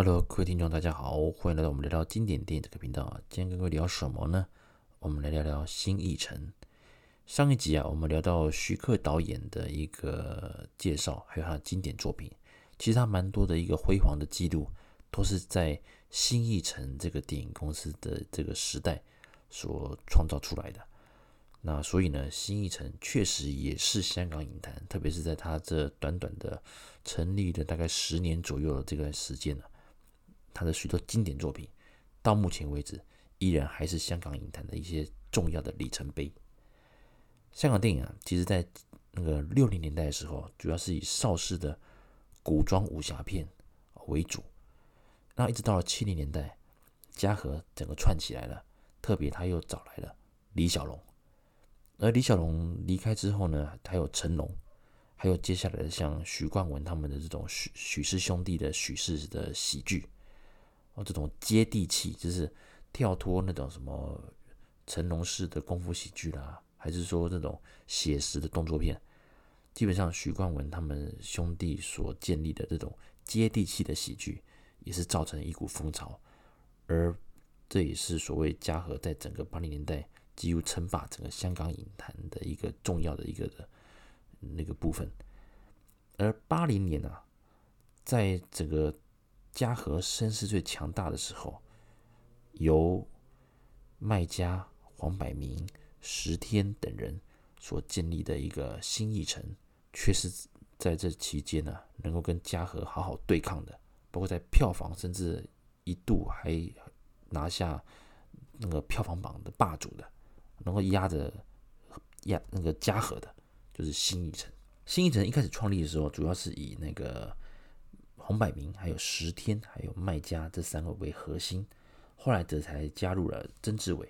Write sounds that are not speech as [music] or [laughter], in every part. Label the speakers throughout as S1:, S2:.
S1: Hello，各位听众，大家好，欢迎来到我们聊聊经典电影这个频道。今天跟各位聊什么呢？我们来聊聊《新艺城》。上一集啊，我们聊到徐克导演的一个介绍，还有他的经典作品。其实他蛮多的一个辉煌的记录，都是在新艺城这个电影公司的这个时代所创造出来的。那所以呢，新艺城确实也是香港影坛，特别是在他这短短的成立的大概十年左右的这个时间呢，他的许多经典作品，到目前为止依然还是香港影坛的一些重要的里程碑。香港电影啊，其实在那个六零年代的时候，主要是以邵氏的古装武侠片为主，那一直到了七零年代，嘉禾整个串起来了，特别他又找来了李小龙。而李小龙离开之后呢，还有成龙，还有接下来的像许冠文他们的这种许许氏兄弟的许氏的喜剧，这种接地气，就是跳脱那种什么成龙式的功夫喜剧啦，还是说这种写实的动作片，基本上许冠文他们兄弟所建立的这种接地气的喜剧，也是造成一股风潮，而这也是所谓嘉禾在整个八零年代。几乎称霸整个香港影坛的一个重要的一个的那个部分，而八零年啊，在整个嘉禾声势最强大的时候，由麦家、黄百鸣、石天等人所建立的一个新艺城，却是在这期间呢，能够跟嘉禾好好对抗的，包括在票房，甚至一度还拿下那个票房榜的霸主的。能够压着压那个嘉禾的，就是新艺城。新艺城一开始创立的时候，主要是以那个黄百鸣、还有石天、还有麦嘉这三个为核心，后来这才加入了曾志伟，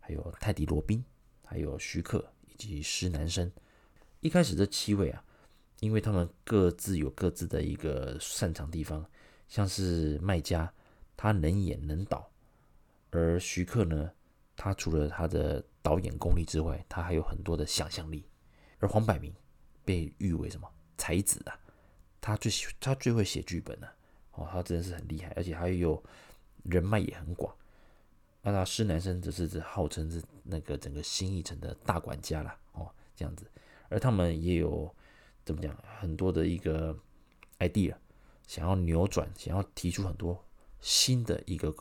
S1: 还有泰迪罗宾，还有徐克以及施南生。一开始这七位啊，因为他们各自有各自的一个擅长地方，像是麦嘉，他能演能导，而徐克呢，他除了他的导演功力之外，他还有很多的想象力。而黄百鸣被誉为什么才子啊？他最喜他最会写剧本了，哦，他真的是很厉害，而且他有人脉也很广。那他施南生则是号称是那个整个新艺城的大管家了，哦，这样子。而他们也有怎么讲很多的一个 idea，想要扭转，想要提出很多新的一个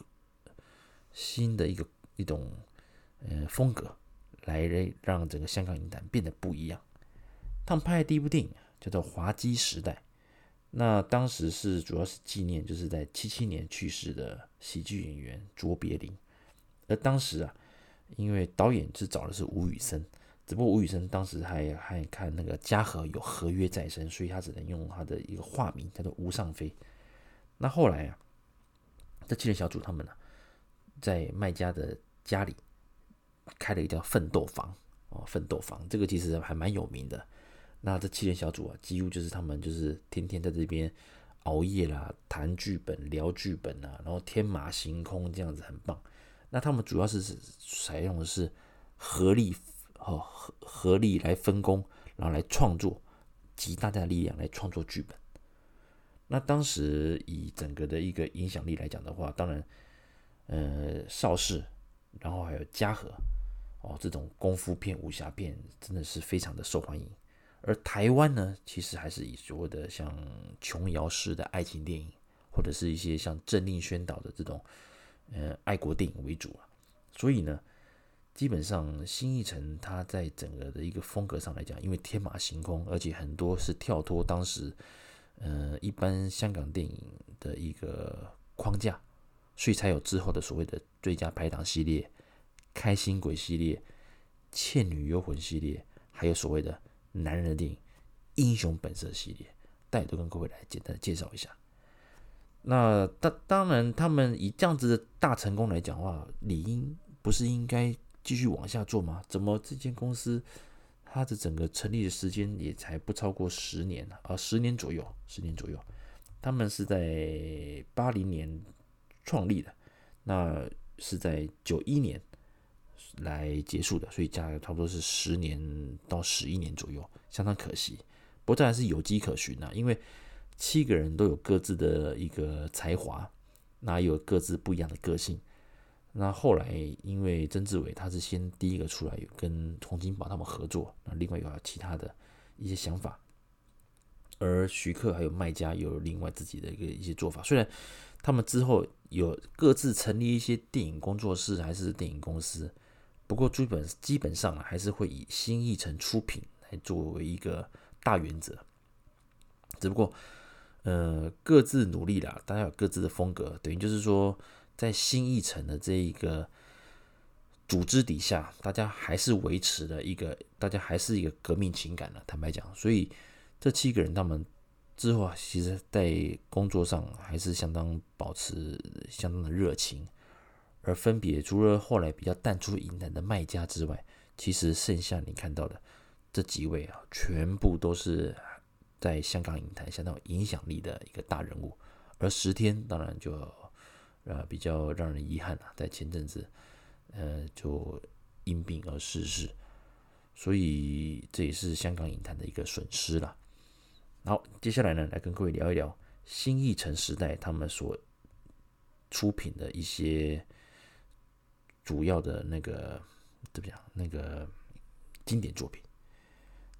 S1: 新的一个一种。呃，风格来让整个香港影坛变得不一样。他们拍的第一部电影叫做《滑稽时代》，那当时是主要是纪念就是在七七年去世的喜剧演员卓别林。而当时啊，因为导演是找的是吴宇森，只不过吴宇森当时还还看那个嘉禾有合约在身，所以他只能用他的一个化名叫做吴尚飞。那后来啊，这七人小组他们呢、在麦家的家里。开了一个叫奋斗房哦，奋斗房这个其实还蛮有名的。那这七人小组啊，几乎就是他们就是天天在这边熬夜啦，谈剧本、聊剧本啊，然后天马行空这样子很棒。那他们主要是是采用的是合力哦，合合力来分工，然后来创作，集大家的力量来创作剧本。那当时以整个的一个影响力来讲的话，当然，呃，邵氏，然后还有嘉禾。哦，这种功夫片、武侠片真的是非常的受欢迎。而台湾呢，其实还是以所谓的像琼瑶式的爱情电影，或者是一些像郑令宣导的这种呃爱国电影为主啊。所以呢，基本上新艺城它在整个的一个风格上来讲，因为天马行空，而且很多是跳脱当时呃一般香港电影的一个框架，所以才有之后的所谓的最佳拍档系列。开心鬼系列、倩女幽魂系列，还有所谓的男人的电影《英雄本色》系列，大家都跟各位来简单的介绍一下。那当当然，他们以这样子的大成功来讲的话，理应不是应该继续往下做吗？怎么这间公司它的整个成立的时间也才不超过十年啊？十年左右，十年左右。他们是在八零年创立的，那是在九一年。来结束的，所以加差不多是十年到十一年左右，相当可惜。不过这还是有迹可循呐，因为七个人都有各自的一个才华，那有各自不一样的个性。那后来因为曾志伟他是先第一个出来，跟洪金宝他们合作，那另外有其他的一些想法，而徐克还有麦家有另外自己的一个一些做法。虽然他们之后有各自成立一些电影工作室还是电影公司，不过基本基本上还是会以新艺城出品来作为一个大原则。只不过，呃，各自努力啦，大家有各自的风格，等于就是说，在新艺城的这一个组织底下，大家还是维持了一个，大家还是一个革命情感的。坦白讲，所以这七个人他们之后啊，其实在工作上还是相当保持相当的热情。而分别除了后来比较淡出影坛的卖家之外，其实剩下你看到的这几位啊，全部都是。在香港影坛相当有影响力的一个大人物，而十天当然就呃比较让人遗憾了，在前阵子呃就因病而逝世，所以这也是香港影坛的一个损失了。好，接下来呢，来跟各位聊一聊新艺城时代他们所出品的一些主要的那个怎么讲那个经典作品。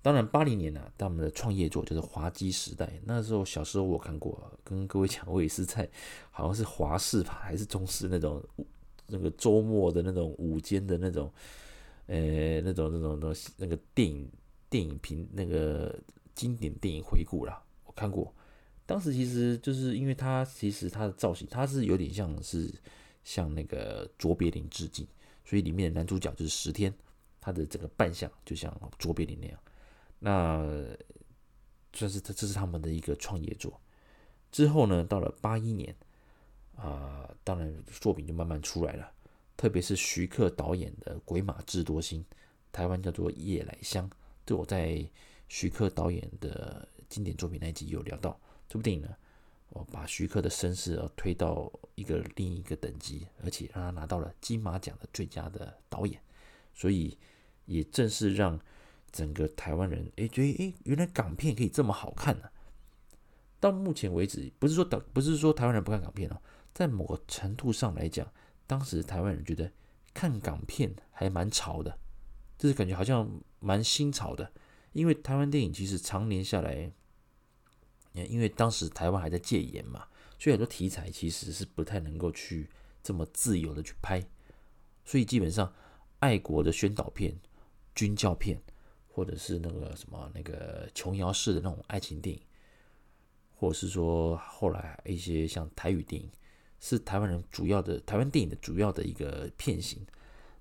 S1: 当然，八零年呢、啊，他们的创业作就是滑稽时代。那时候小时候我看过，跟各位讲，我也是在好像是华视吧，还是中视那种那个周末的那种午间的那种，呃，那种那种东西那个电影电影评那个经典电影回顾啦，我看过。当时其实就是因为他其实他的造型，他是有点像是向那个卓别林致敬，所以里面的男主角就是十天，他的整个扮相就像卓别林那样。那这是这这是他们的一个创业作。之后呢，到了八一年啊、当然作品就慢慢出来了。特别是徐克导演的《鬼马智多星》，台湾叫做《夜来香》，这我在徐克导演的经典作品那一集有聊到。这部电影呢，我把徐克的身世啊推到一个另一个等级，而且让他拿到了金马奖的最佳的导演。所以也正是让。整个台湾人哎，觉得哎，原来港片可以这么好看呢、到目前为止，不是说导不是说台湾人不看港片哦，在某个程度上来讲，当时台湾人觉得看港片还蛮潮的，就是感觉好像蛮新潮的。因为台湾电影其实常年下来，因为当时台湾还在戒严嘛，所以很多题材其实是不太能够去这么自由的去拍，所以基本上爱国的宣导片、军教片。或者是那个什么那个琼瑶式的那种爱情电影，或者是说后来一些像台语电影，是台湾人主要的台湾电影的主要的一个片型。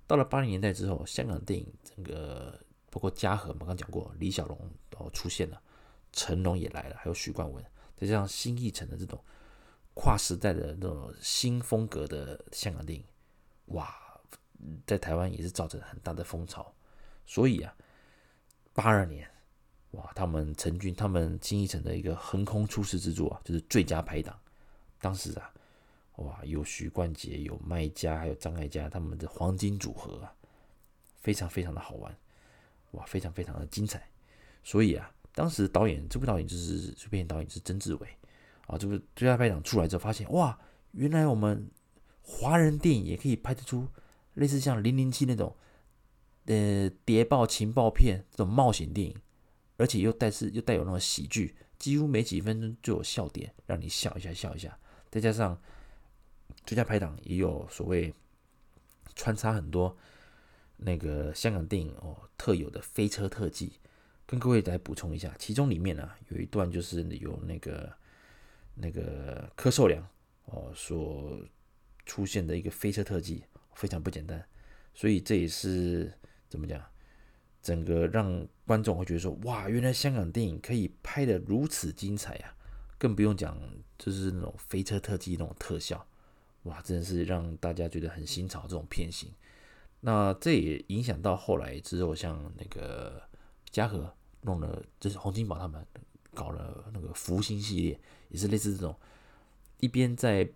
S1: 到了八零年代之后，香港电影整个包括嘉禾，我们刚讲过，李小龙都出现了，成龙也来了，还有许冠文，再加上新艺城的这种跨时代的那种新风格的香港电影，哇，在台湾也是造成很大的风潮。所以啊。八二年，哇！他们陈军，他们新艺城的一个横空出世之作啊，就是最佳拍档。当时啊，哇，有许冠杰，有麦嘉，还有张艾嘉，他们的黄金组合啊，非常非常的好玩，哇，非常非常的精彩。所以啊，当时导演这部导演就是这部导演是曾志伟啊，这部最佳拍档出来之后，发现哇，原来我们华人电影也可以拍得出类似像《零零七》那种。呃，谍报情报片这种冒险电影，而且又带是又带有那种喜剧，几乎没几分钟就有笑点，让你笑一下笑一下。再加上最佳拍档也有所谓穿插很多那个香港电影哦特有的飞车特技，跟各位再补充一下，其中里面呢、有一段就是有那个那个柯受良哦所出现的一个飞车特技，非常不简单，所以这也是。怎么讲？整个让观众会觉得说：“哇，原来香港电影可以拍的如此精彩啊！”更不用讲，就是那种飞车特技那种特效，哇，真的是让大家觉得很新潮。这种片型，那这也影响到后来之后，像那个嘉禾弄了，就是洪金宝他们搞了那个福星系列，也是类似这种一边在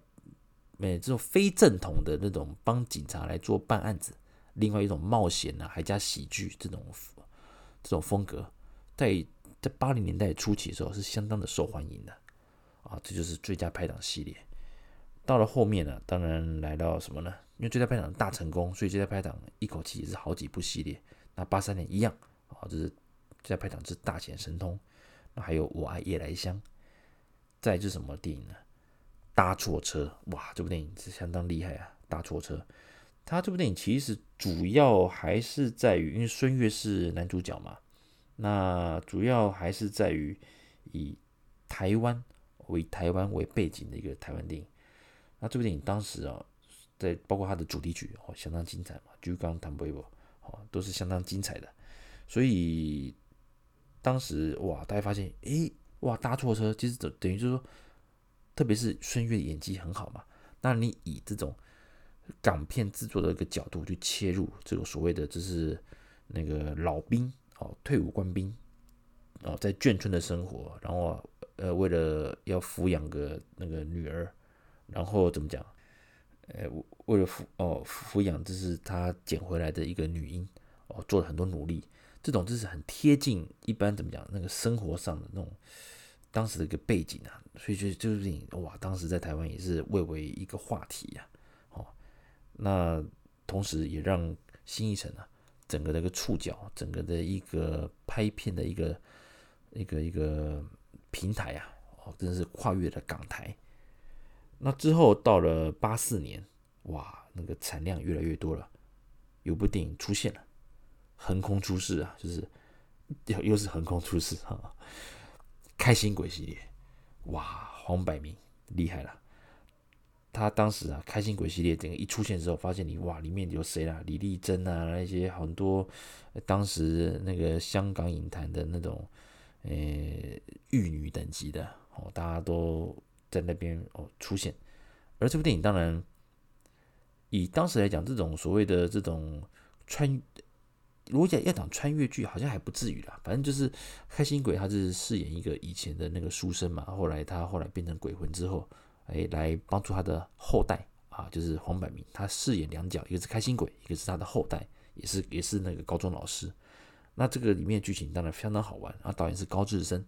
S1: 呃这种非正统的那种帮警察来做办案子。另外一种冒险啊，还加喜剧这种这种风格，在在八零年代初期的时候是相当的受欢迎的。啊，这就是最佳拍档系列。到了后面呢，当然来到什么呢？因为最佳拍档大成功，所以最佳拍档一口气也是好几部系列。那八三年一样啊，就是最佳拍档之大显神通。那还有我爱夜来香。再是什么电影呢？搭错车，哇，这部电影是相当厉害啊！搭错车，他这部电影其实主要还是在于，因为孙越是男主角嘛，那主要还是在于以台湾为台湾为背景的一个台湾电影。那这部电影当时啊，在包括它的主题曲哦，相当精彩嘛，《就刚谈杯》哦，都是相当精彩的。所以当时哇，大家发现，诶，哇，搭错车，其实等等于就是说，特别是孙越演技很好嘛。那你以这种港片制作的一个角度去切入，这个所谓的就是那个老兵哦，退伍官兵哦，在眷村的生活，然后呃，为了要抚养个那个女儿。然后怎么讲？呃，为了抚哦抚养，这是他捡回来的一个女婴哦，做了很多努力。这种就是很贴近一般怎么讲那个生活上的那种当时的一个背景啊，所以就就是哇，当时在台湾也是蔚为一个话题呀。哦，那同时也让新一城啊整个的一个触角，整个的一个拍片的一个一个一个平台啊，哦，真的是跨越了港台。那之后到了八四年，哇，那个产量越来越多了，有部电影出现了，横空出世啊，就是又又是横空出世哈，开心鬼系列，哇，黄百鸣厉害了，他当时啊，开心鬼系列整个一出现之后，发现你哇，里面有谁啦？李丽珍啊，那些很多当时那个香港影坛的那种呃玉女等级的哦，大家都。在那边哦出现，而这部电影当然以当时来讲，这种所谓的这种穿，如果讲要讲穿越剧，好像还不至于啦。反正就是开心鬼，他是饰演一个以前的那个书生嘛，后来他后来变成鬼魂之后，哎，来帮助他的后代啊，就是黄百鸣，他饰演两角，一个是开心鬼，一个是他的后代，也是也是那个高中老师。那这个里面剧情当然相当好玩，啊，导演是高志森。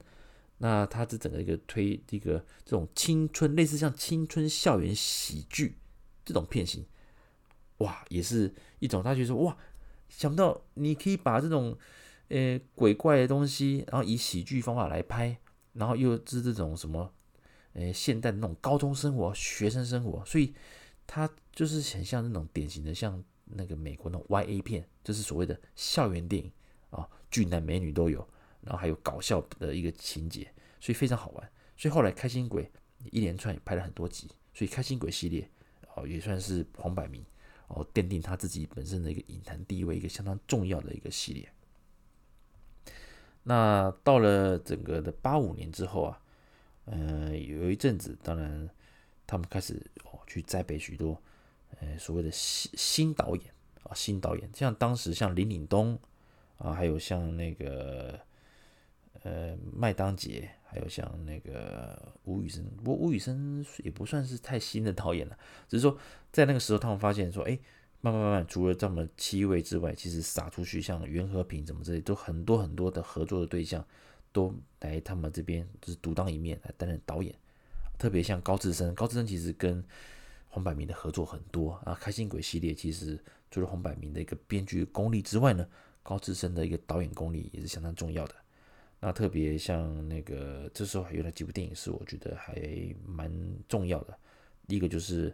S1: 那他这整个一个推一个这种青春类似像青春校园喜剧这种片型，哇，也是一种他觉得说哇，想不到你可以把这种呃鬼怪的东西，然后以喜剧方法来拍，然后又是这种什么呃现代的那种高中生活、学生生活，所以他就是很像那种典型的像那个美国那种 YA 片，就是所谓的校园电影啊，俊男美女都有。然后还有搞笑的一个情节，所以非常好玩。所以后来开心鬼一连串也拍了很多集，所以开心鬼系列哦也算是黄百鸣哦奠定他自己本身的一个影坛地位一个相当重要的一个系列。那到了整个的八五年之后啊，嗯，有一阵子，当然他们开始哦去栽培许多呃所谓的新新导演啊新导演，像当时像林岭东啊，还有像那个。呃，麦当杰，还有像那个吴宇森，不过吴宇森也不算是太新的导演了，只是说在那个时候，他们发现说，哎，慢慢慢慢，除了这么七位之外，其实撒出去像袁和平怎么之类，都很多很多的合作的对象都来他们这边，就是独当一面来担任导演。特别像高志森，高志森其实跟黄百鸣的合作很多啊。开心鬼系列其实除了黄百鸣的一个编剧功力之外呢，高志森的一个导演功力也是相当重要的。那特别像那个，这时候还有了几部电影是我觉得还蛮重要的。第一个就是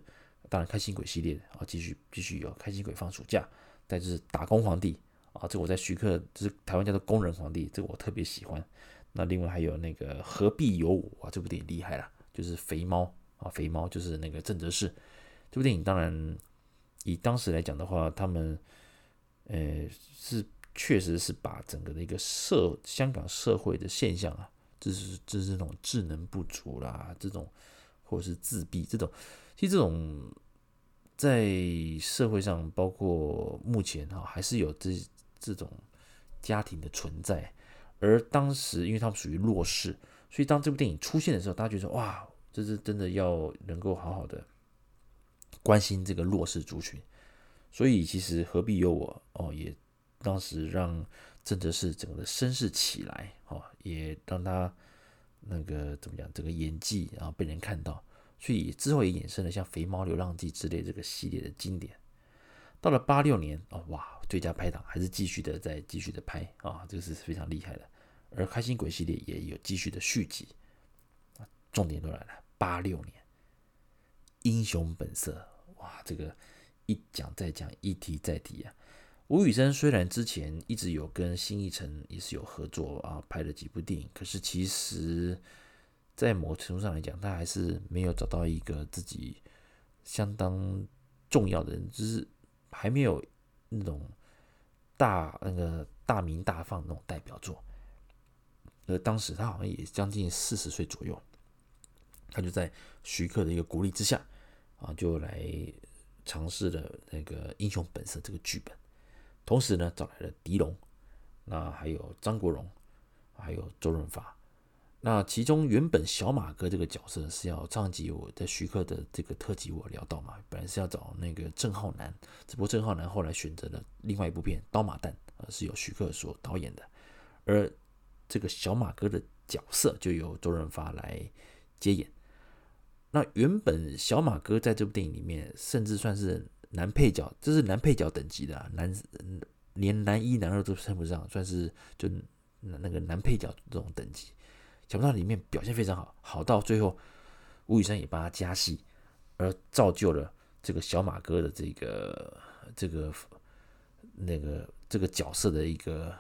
S1: 当然开心鬼系列啊，继续继续有开心鬼放暑假，再就是打工皇帝啊，这我在徐克就是台湾叫做工人皇帝，这个我特别喜欢。那另外还有那个何必有我啊，这部电影厉害了，就是肥猫啊，肥猫就是那个郑则仕。这部电影当然以当时来讲的话，他们呃是。确实是把整个的一个社香港社会的现象啊，就是就是这种智能不足啦，这种或者是自闭这种，其实这种在社会上，包括目前哈，还是有这这种家庭的存在。而当时因为他们属于弱势，所以当这部电影出现的时候，大家觉得哇，这是真的要能够好好的关心这个弱势族群。所以其实何必有我哦也。当时让郑则仕整个的声势起来，哦，也让他那个怎么讲，这个演技然后被人看到，所以之后也衍生了像《肥猫流浪记》之类这个系列的经典。到了八六年哦，哇，最佳拍档还是继续的在继续的拍啊，这个是非常厉害的。而开心鬼系列也有继续的续集。重点都来了，八六年《英雄本色》哇，这个一讲再讲，一提再提啊。吴宇森虽然之前一直有跟新艺城也是有合作啊，拍了几部电影，可是其实，在某程度上来讲，他还是没有找到一个自己相当重要的人，就是还没有那种大那个大鸣大放那种代表作。而当时他好像也将近四十岁左右，他就在徐克的一个鼓励之下啊，就来尝试了那个《英雄本色》这个剧本。同时呢，找来了狄龙，那还有张国荣，还有周润发。那其中原本小马哥这个角色是要上集我在徐克的这个特辑我聊到嘛，本来是要找那个郑浩南，只不过郑浩南后来选择了另外一部片《刀马旦》，呃，是由徐克所导演的。而这个小马哥的角色就由周润发来接演。那原本小马哥在这部电影里面，甚至算是。男配角，这是男配角等级的，啊，男连男一、男二都称不上，算是就那个男配角这种等级。想不到里面表现非常好，好到最后吴宇森也帮他加戏，而造就了这个小马哥的这个这个那个这个角色的一个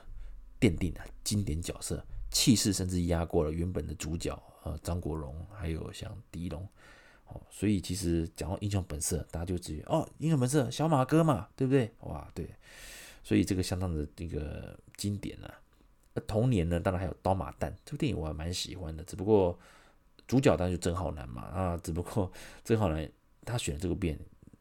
S1: 奠定啊，经典角色，气势甚至压过了原本的主角啊张国荣，还有像狄龙。哦，所以其实讲到英雄本色，大家就直接哦，英雄本色小马哥嘛，对不对？哇，对，所以这个相当的一个经典啊。那同年呢，当然还有刀马旦这部电影，我还蛮喜欢的。只不过主角当然就郑浩南嘛，啊，只不过 [laughs] 郑浩南他选的这个片，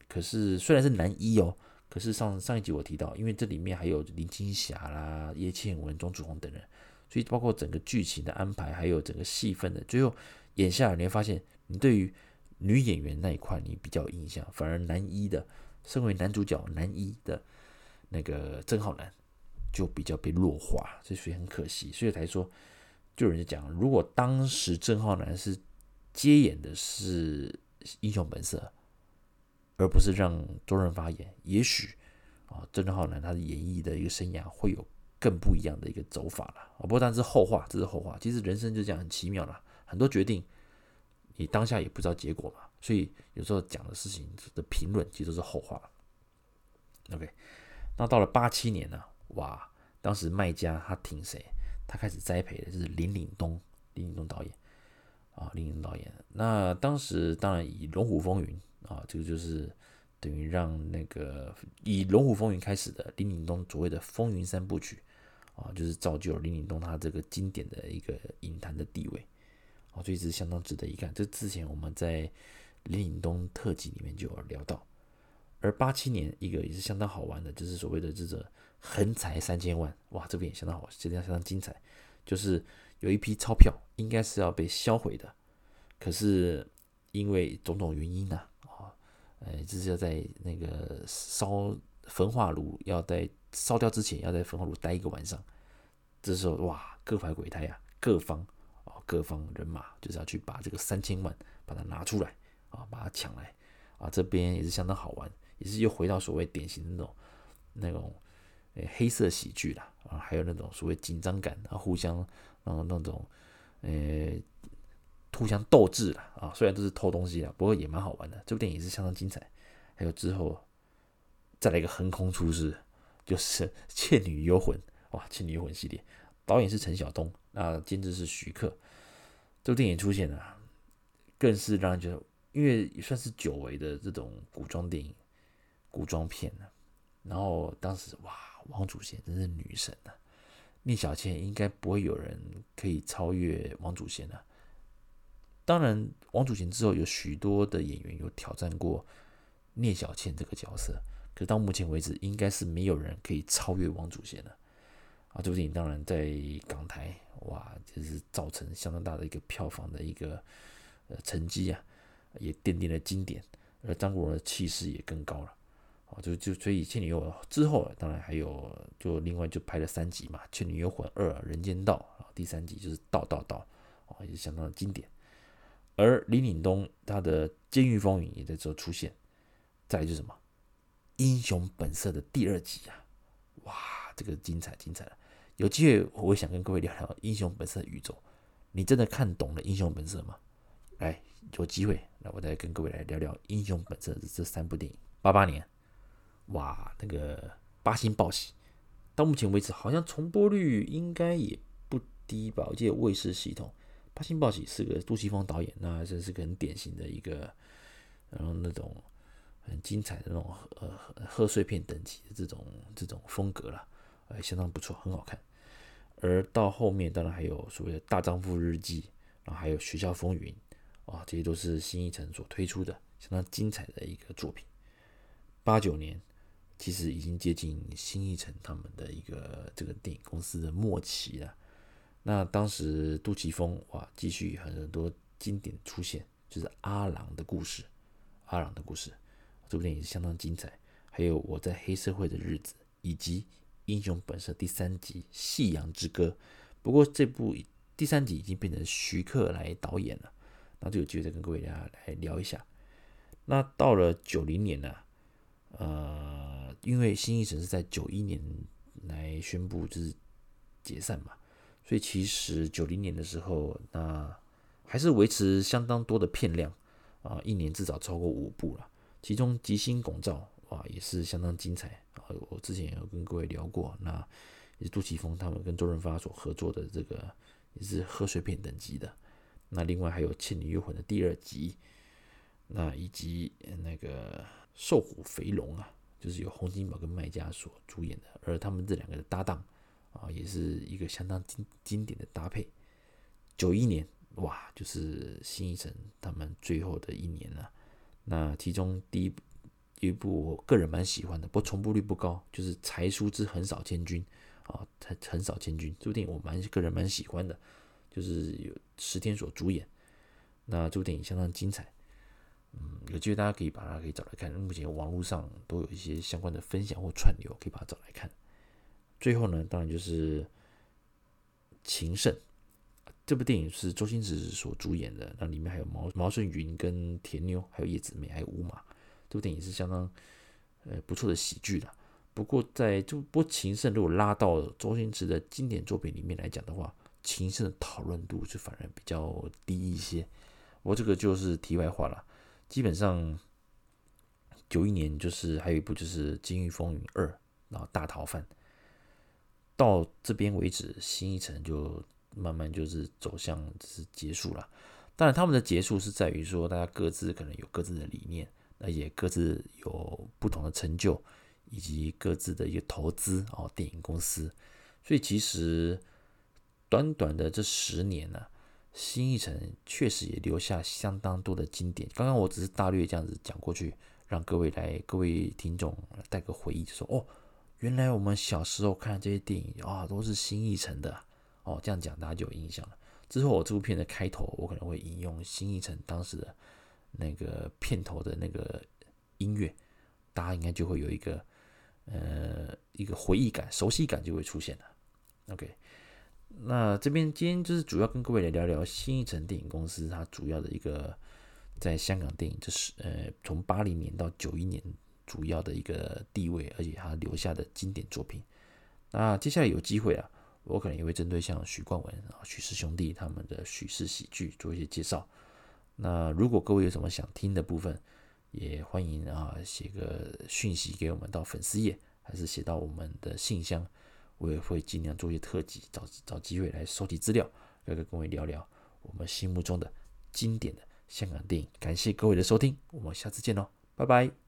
S1: 可是虽然是男一哦，可是上上一集我提到，因为这里面还有林青霞啦、叶倩文、钟楚红等人，所以包括整个剧情的安排，还有整个戏份的，最后演下来，你会发现你对于女演员那一块你比较有印象，反而男一的，身为男主角男一的那个郑浩南就比较被弱化，这所以很可惜。所以才说，就人家讲，如果当时郑浩南是接演的是《英雄本色》，而不是让周润发演，也许啊，郑浩南他的演艺的一个生涯会有更不一样的一个走法了。啊，不过但是后话，这是后话。其实人生就这样很奇妙了，很多决定。你当下也不知道结果嘛，所以有时候讲的事情的评论其实都是后话。OK，那到了八七年呢，哇，当时麦家他挺谁？他开始栽培的就是林岭东，林岭东导演啊，林岭东导演。那当时当然以《龙虎风云》啊，这个就是等于让那个以《龙虎风云》开始的林岭东所谓的风云三部曲啊，就是造就了林岭东他这个经典的一个影坛的地位。哦，所以这是相当值得一看。这之前我们在林岭东特辑里面就有聊到。而八七年一个也是相当好玩的，就是所谓的这个横财三千万，哇，这边也相当好，实际上相当精彩。就是有一批钞票应该是要被销毁的，可是因为种种原因呢，啊，呃，就是要在那个烧焚化炉要在烧掉之前，要在焚化炉待一个晚上。这时候哇，各怀鬼胎啊，各方。各方人马就是要去把这个三千万把它拿出来啊，把它抢来啊，这边也是相当好玩，也是又回到所谓典型的那种那种诶黑色喜剧啦啊，还有那种所谓紧张感啊，互相然后那种呃互相斗智啦啊，虽然都是偷东西啊，不过也蛮好玩的。这部电影也是相当精彩。还有之后再来一个横空出世，就是《倩女幽魂》哇，《倩女幽魂》系列导演是陈晓东，那监制是徐克。这部电影出现了，更是让人觉得，因为也算是久违的这种古装电影、古装片了。然后当时哇，王祖贤真是女神啊！聂小倩应该不会有人可以超越王祖贤了。当然，王祖贤之后有许多的演员有挑战过聂小倩这个角色，可是到目前为止，应该是没有人可以超越王祖贤的。啊，这部电影当然在港台。哇，就是造成相当大的一个票房的一个呃成绩啊，也奠定了经典。而张国荣的气势也更高了，哦，就就所以《倩女幽魂》之后，当然还有就另外就拍了三集嘛，《倩女幽魂二人间道》，第三集就是道道道，哦，也是相当的经典。而林岭东他的《监狱风云》也在这出现。再来就是什么，《英雄本色》的第二集啊，哇，这个精彩精彩了！有机会我会想跟各位聊聊《英雄本色》的宇宙。你真的看懂了《英雄本色》吗？来，有机会，那我再跟各位来聊聊《英雄本色》这三部电影。八八年，哇，那个八星报喜，到目前为止好像重播率应该也不低吧？我记得卫视系统。八星报喜是个杜琪峰导演，那这是个很典型的一个，然后那种很精彩的那种呃贺岁片等级的这种这种风格了，还，相当不错，很好看。而到后面当然还有所谓的大丈夫日记，然后还有学校风云，啊，这些都是新艺城所推出的相当精彩的一个作品。八九年其实已经接近新艺城他们的一个这个电影公司的末期了。那当时杜琪峰哇，继续很多经典出现，就是阿郎的故事，阿郎的故事，这部电影是相当精彩。还有我在黑社会的日子，以及英雄本色第三集《夕阳之歌》。不过这部第三集已经变成徐克来导演了，那就有机会再跟各位大家来聊一下。那到了九零年呢，呃，因为新艺城是在九一年来宣布就是解散嘛。所以其实九零年的时候，那还是维持相当多的片量啊，一年至少超过五部了。其中《吉星拱照》啊也是相当精彩啊，我之前也有跟各位聊过，那也是杜琪峰他们跟周润发所合作的这个也是贺岁片等级的。那另外还有《倩女幽魂》的第二集，那以及那个《瘦虎肥龙》啊，就是由洪金宝跟麦嘉所主演的，而他们这两个的搭档。啊，也是一个相当经经典的搭配。九一年，哇，就是新艺城他们最后的一年了。那其中第一部一部我个人蛮喜欢的，不过重播率不高，就是《才疏之横扫千军》啊，《才横扫千军》这部电影我蛮个人蛮喜欢的，就是有石天所主演。那这部电影相当精彩，嗯，有机会大家可以把它可以找来看。目前网络上都有一些相关的分享或串流，可以把它找来看。最后呢，当然就是《情圣》这部电影是周星驰所主演的，那里面还有毛毛舜筠跟田妞，还有叶子楣，还有乌马。这部电影是相当呃不错的喜剧了。不过在这波《情圣》如果拉到周星驰的经典作品里面来讲的话，《情圣》的讨论度就反而比较低一些。我这个就是题外话了。基本上九一年就是还有一部就是《金玉风云二》，然后《大逃犯》。到这边为止，新一城就慢慢就是走向是结束了。当然，他们的结束是在于说，大家各自可能有各自的理念，而且各自有不同的成就，以及各自的一个投资哦，电影公司。所以，其实短短的这十年呢，新艺城确实也留下相当多的经典。刚刚我只是大略这样子讲过去，让各位来各位听众带个回忆，说哦。原来我们小时候看这些电影啊，都是新艺城的哦。这样讲大家就有印象了。之后我这部片的开头，我可能会引用新艺城当时的那个片头的那个音乐，大家应该就会有一个呃一个回忆感、熟悉感就会出现了。OK，那这边今天就是主要跟各位来聊聊新艺城电影公司它主要的一个在香港电影，就是呃从八零年到九一年。主要的一个地位，而且他留下的经典作品。那接下来有机会啊，我可能也会针对像许冠文啊、许氏兄弟他们的许氏喜剧做一些介绍。那如果各位有什么想听的部分，也欢迎啊写个讯息给我们到粉丝页，还是写到我们的信箱，我也会尽量做一些特辑，找找机会来收集资料，来跟各位聊聊我们心目中的经典的香港电影。感谢各位的收听，我们下次见喽，拜拜。